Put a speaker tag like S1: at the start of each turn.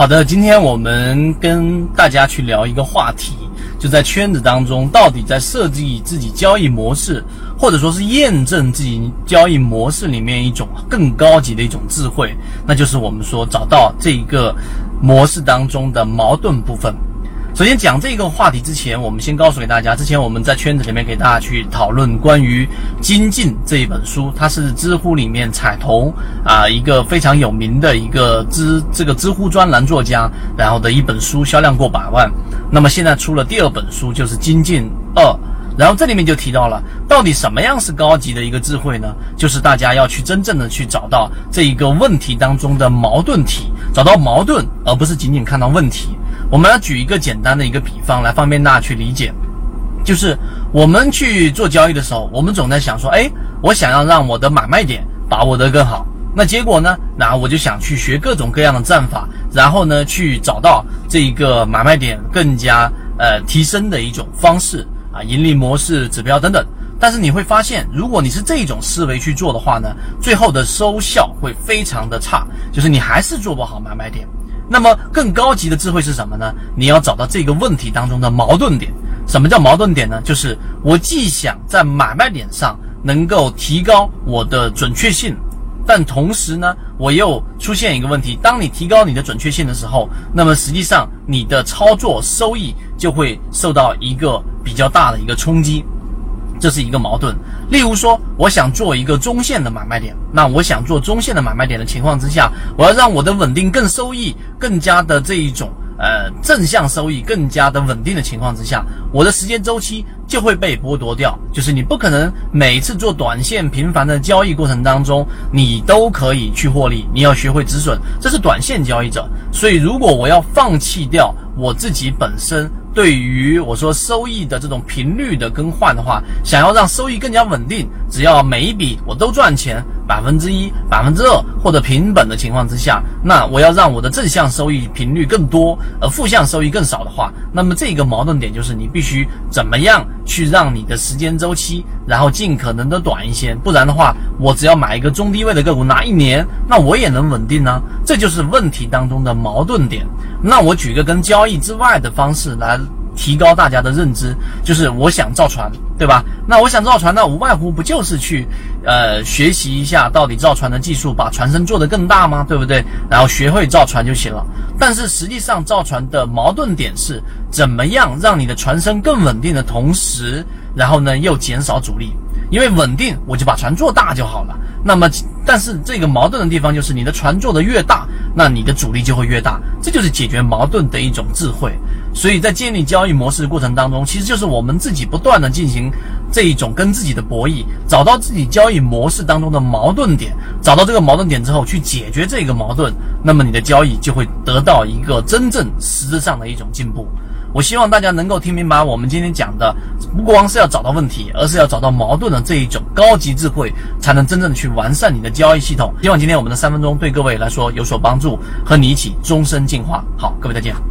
S1: 好的，今天我们跟大家去聊一个话题，就在圈子当中，到底在设计自己交易模式，或者说是验证自己交易模式里面一种更高级的一种智慧，那就是我们说找到这一个模式当中的矛盾部分。首先讲这个话题之前，我们先告诉给大家，之前我们在圈子里面给大家去讨论关于《精进》这一本书，它是知乎里面彩童啊一个非常有名的一个知这个知乎专栏作家，然后的一本书销量过百万。那么现在出了第二本书，就是《精进二》，然后这里面就提到了，到底什么样是高级的一个智慧呢？就是大家要去真正的去找到这一个问题当中的矛盾体，找到矛盾，而不是仅仅看到问题。我们要举一个简单的一个比方来方便大家去理解，就是我们去做交易的时候，我们总在想说，哎，我想要让我的买卖点把握得更好，那结果呢，然后我就想去学各种各样的战法，然后呢，去找到这一个买卖点更加呃提升的一种方式啊，盈利模式、指标等等。但是你会发现，如果你是这种思维去做的话呢，最后的收效会非常的差，就是你还是做不好买卖点。那么更高级的智慧是什么呢？你要找到这个问题当中的矛盾点。什么叫矛盾点呢？就是我既想在买卖点上能够提高我的准确性，但同时呢，我又出现一个问题：当你提高你的准确性的时候，那么实际上你的操作收益就会受到一个比较大的一个冲击。这是一个矛盾。例如说，我想做一个中线的买卖点，那我想做中线的买卖点的情况之下，我要让我的稳定更收益更加的这一种呃正向收益更加的稳定的情况之下，我的时间周期就会被剥夺掉。就是你不可能每次做短线频繁的交易过程当中，你都可以去获利。你要学会止损，这是短线交易者。所以，如果我要放弃掉我自己本身。对于我说收益的这种频率的更换的话，想要让收益更加稳定，只要每一笔我都赚钱百分之一、百分之二或者平本的情况之下，那我要让我的正向收益频率更多，而负向收益更少的话，那么这个矛盾点就是你必须怎么样去让你的时间周期，然后尽可能的短一些，不然的话，我只要买一个中低位的个股拿一年，那我也能稳定呢？这就是问题当中的矛盾点。那我举个跟交易之外的方式来提高大家的认知，就是我想造船，对吧？那我想造船，那无外乎不就是去呃学习一下到底造船的技术，把船身做得更大吗？对不对？然后学会造船就行了。但是实际上造船的矛盾点是怎么样让你的船身更稳定的同时，然后呢又减少阻力？因为稳定，我就把船做大就好了。那么，但是这个矛盾的地方就是，你的船做的越大。那你的阻力就会越大，这就是解决矛盾的一种智慧。所以在建立交易模式的过程当中，其实就是我们自己不断的进行这一种跟自己的博弈，找到自己交易模式当中的矛盾点，找到这个矛盾点之后去解决这个矛盾，那么你的交易就会得到一个真正实质上的一种进步。我希望大家能够听明白我们今天讲的，不光是要找到问题，而是要找到矛盾的这一种高级智慧，才能真正的去完善你的交易系统。希望今天我们的三分钟对各位来说有所帮助，和你一起终身进化。好，各位再见。